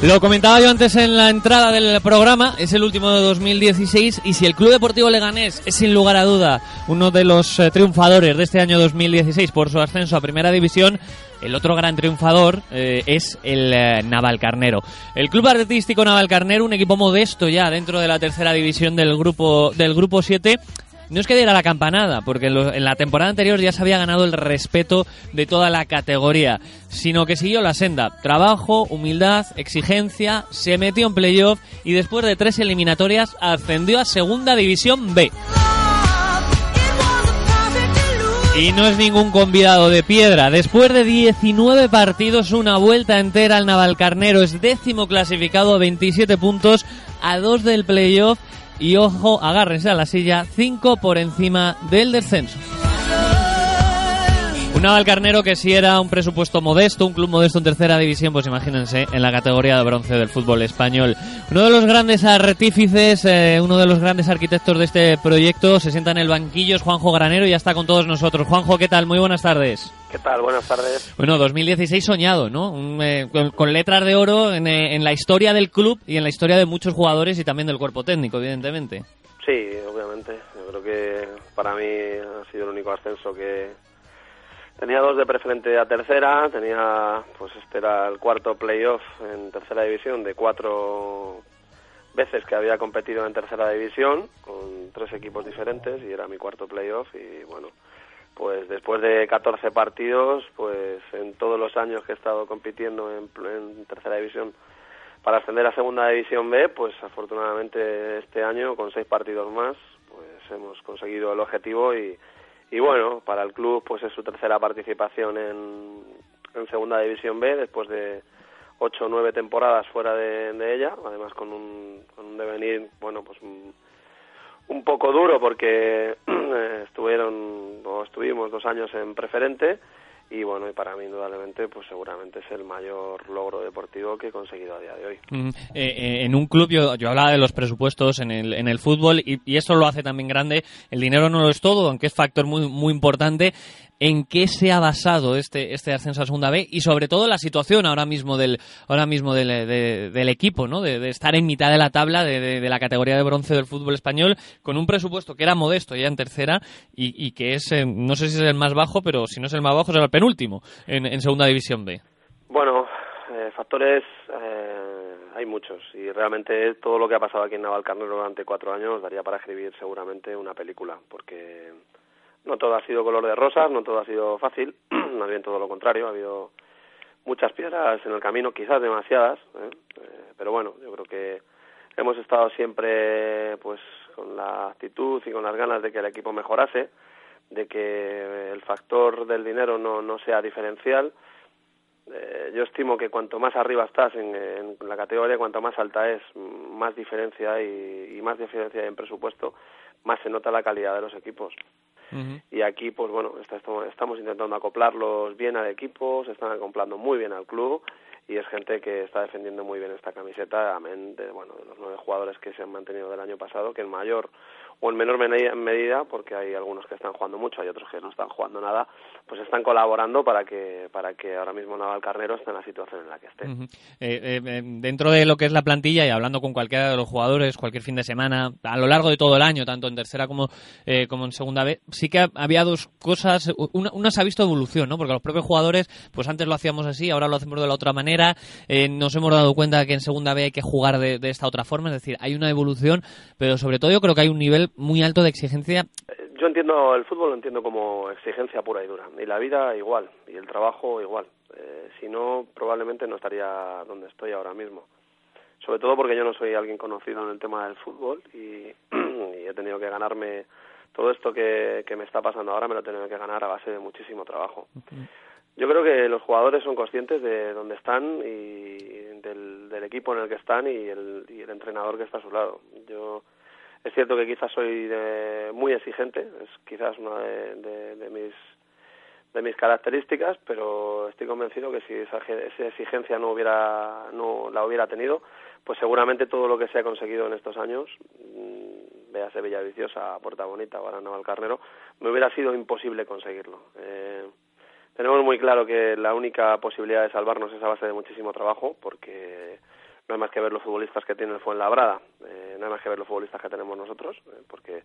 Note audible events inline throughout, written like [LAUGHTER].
Lo comentaba yo antes en la entrada del programa, es el último de 2016 y si el Club Deportivo Leganés es sin lugar a duda uno de los eh, triunfadores de este año 2016 por su ascenso a Primera División, el otro gran triunfador eh, es el eh, Navalcarnero. El Club Artístico Navalcarnero, un equipo modesto ya dentro de la tercera división del grupo del grupo 7, no es que diera la campanada, porque en, la temporada anterior ya se había ganado el respeto de toda la categoría, sino que siguió la senda. Trabajo, humildad, exigencia, se metió en playoff y después de tres eliminatorias ascendió a Segunda División B. Y no es ningún convidado de piedra. Después de 19 partidos, una vuelta entera al Navalcarnero es décimo clasificado a 27 puntos, a dos del playoff y ojo, agárrense a la silla, 5 por encima del descenso. Un Navalcarnero que si era un presupuesto modesto, un club modesto en tercera división, pues imagínense en la categoría de bronce del fútbol español. Uno de los grandes artífices, eh, uno de los grandes arquitectos de este proyecto, se sienta en el banquillo, es Juanjo Granero y ya está con todos nosotros. Juanjo, ¿qué tal? Muy buenas tardes. ¿Qué tal? Buenas tardes. Bueno, 2016 soñado, ¿no? Eh, con, letras de oro en, eh, en la historia del club y en la historia de muchos jugadores y también del cuerpo técnico, evidentemente. Sí, obviamente. Yo creo que para mí ha sido el único ascenso que, Tenía dos de preferente a tercera, tenía, pues este era el cuarto playoff en tercera división de cuatro veces que había competido en tercera división con tres equipos diferentes y era mi cuarto playoff y bueno, pues después de 14 partidos, pues en todos los años que he estado compitiendo en, tercera división para ascender a segunda división B, pues afortunadamente este año con seis partidos más, pues hemos conseguido el objetivo y y bueno, para el club pues es su tercera participación en, en Segunda División B después de ocho o nueve temporadas fuera de, ella, además con un, con un devenir, bueno, pues un, un poco duro porque [CLEARS THROAT] estuvieron o estuvimos dos años en preferente y bueno, y para mí indudablemente pues seguramente es el mayor logro deportivo que he conseguido a día de hoy. Eh, eh, en un club, yo, yo hablaba de los presupuestos en el, en el fútbol y, eso lo hace también grande, el dinero no lo es todo, aunque es factor muy, muy importante, en qué se ha basado este, este ascenso a segunda B y sobre todo la situación ahora mismo del, ahora mismo del, del equipo, ¿no? De, estar en mitad de la tabla de, de, la categoría de bronce del fútbol español con un presupuesto que era modesto ya en tercera y, y que es, eh, no sé si es el más bajo, pero si no es el más bajo será el penúltimo en, en segunda división B. Bueno, eh, factores eh, hay muchos y realmente todo lo que ha pasado aquí en Navalcarnero durante cuatro años daría para escribir seguramente una película porque no todo ha sido color de rosas, no todo ha sido fácil, [CLEARS THROAT] más bien todo lo contrario, ha habido muchas piedras en el camino, quizás demasiadas, ¿eh? Eh, pero bueno, yo creo que hemos estado siempre pues con la actitud y con las ganas de que el equipo mejorase, de que el factor del dinero no, no sea diferencial. Eh, yo estimo que cuanto más arriba estás en, en, la categoría, cuanto más alta es, más diferencia hay y más diferencia hay en presupuesto, más se nota la calidad de los equipos. Y aquí, pues bueno, estamos intentando acoplarlos bien al equipo, se están acoplando muy bien al club y es gente que está defendiendo muy bien esta camiseta, amén de, bueno, de los nueve jugadores que se han mantenido del año pasado, que en mayor o en menor medida, porque hay algunos que están jugando mucho, hay otros que no están jugando nada, pues están colaborando para que para que ahora mismo Naval Carnero esté en la situación en la que esté. Eh, eh, dentro de lo que es la plantilla y hablando con cualquiera de los jugadores, cualquier fin de semana, a lo largo de todo el año, tanto en tercera como, eh, como en segunda vez, sí que había dos cosas, una, una, se ha visto evolución, ¿no? Porque los propios jugadores, pues antes lo hacíamos así, ahora lo hacemos de la otra manera, nos hemos dado cuenta que en segunda B hay que jugar de, de esta otra forma, es decir, hay una evolución, pero sobre todo yo creo que hay un nivel muy alto de exigencia. Yo entiendo el fútbol lo entiendo como exigencia pura y dura y la vida igual y el trabajo igual. Eh, si no probablemente no estaría donde estoy ahora mismo. Sobre todo porque yo no soy alguien conocido en el tema del fútbol y, [CLEARS THROAT] y he tenido que ganarme todo esto que, que, me está pasando ahora me lo he tenido que ganar a base de muchísimo trabajo. Okay. Yo creo que los jugadores son conscientes de dónde están y del, del equipo en el que están y el, y el entrenador que está a su lado. Yo es cierto que quizás soy de, muy exigente, es quizás una de, de, mis de mis características, pero estoy convencido que si esa, esa exigencia no hubiera no la hubiera tenido, pues seguramente todo lo que se ha conseguido en estos años, mmm, véase Villaviciosa, Puerta Bonita o ahora Navalcarnero, me hubiera sido imposible conseguirlo. Eh, tenemos muy claro que la única posibilidad de salvarnos es a base de muchísimo trabajo, porque no hay más que ver los futbolistas que tiene el Fuenlabrada, eh, no hay más que ver los futbolistas que tenemos nosotros, eh, porque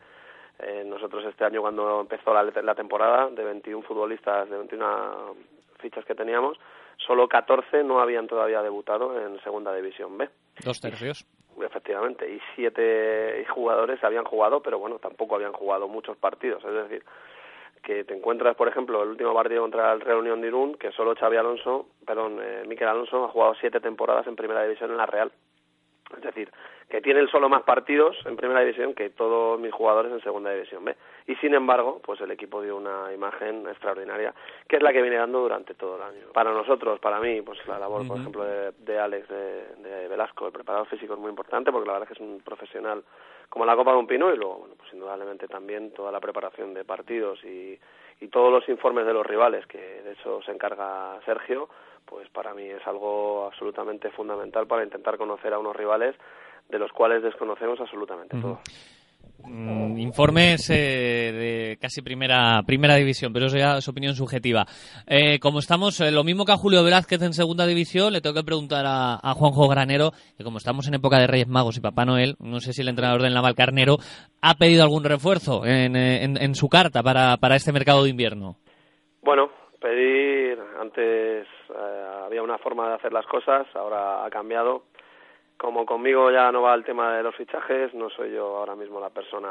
eh, nosotros este año cuando empezó la, la temporada, de 21 futbolistas, de 21 fichas que teníamos, solo 14 no habían todavía debutado en Segunda División B. Dos tercios. Efectivamente, y siete jugadores habían jugado, pero bueno, tampoco habían jugado muchos partidos. Es decir, que te encuentras, por ejemplo, el último partido contra el Real Unión de Irún, que solo Xavi Alonso, perdón, eh, Miquel Alonso ha jugado siete temporadas en Primera División en la Real. Es decir, que tiene el solo más partidos en Primera División que todos mis jugadores en Segunda División B. Y sin embargo, pues el equipo dio una imagen extraordinaria, que es la que viene dando durante todo el año. Para nosotros, para mí, pues la labor, por ejemplo, de, Alex, de, Velasco, el preparador físico es muy importante, porque la verdad es que es un profesional como la Copa de un Pino, y luego, bueno, pues indudablemente también toda la preparación de partidos y, y todos los informes de los rivales, que de eso se encarga Sergio, pues para mí es algo absolutamente fundamental para intentar conocer a unos rivales de los cuales desconocemos absolutamente todo. Mm, informes eh, de casi primera primera división, pero eso ya es opinión subjetiva. Eh, como estamos, eh, lo mismo que a Julio Velázquez en segunda división, le tengo que preguntar a, Juanjo Granero, que como estamos en época de Reyes Magos y Papá Noel, no sé si el entrenador del Naval Carnero ha pedido algún refuerzo en, en su carta para, para este mercado de invierno. Bueno, pedir, antes había una forma de hacer las cosas, ahora ha cambiado como conmigo ya no va el tema de los fichajes, no soy yo ahora mismo la persona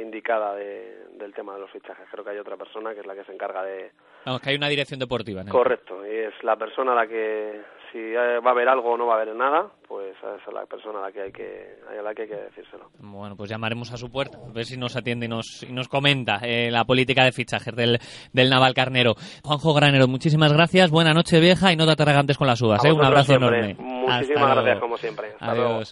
indicada del tema de los fichajes. Creo que hay otra persona que es la que se encarga de... Vamos, que hay una dirección deportiva. Correcto, y es la persona a la que, si va a haber algo o no va a haber nada, pues es la persona a la que hay que, a la que, hay que decírselo. Bueno, pues llamaremos a su puerta, a ver si nos atiende y nos, y nos comenta eh, la política de fichajes del, del Naval Carnero. Juanjo Granero, muchísimas gracias, buena noche vieja y no te atragantes con las uvas. ¿eh? Un abrazo enorme. Muchísimas gracias, como siempre. Adiós.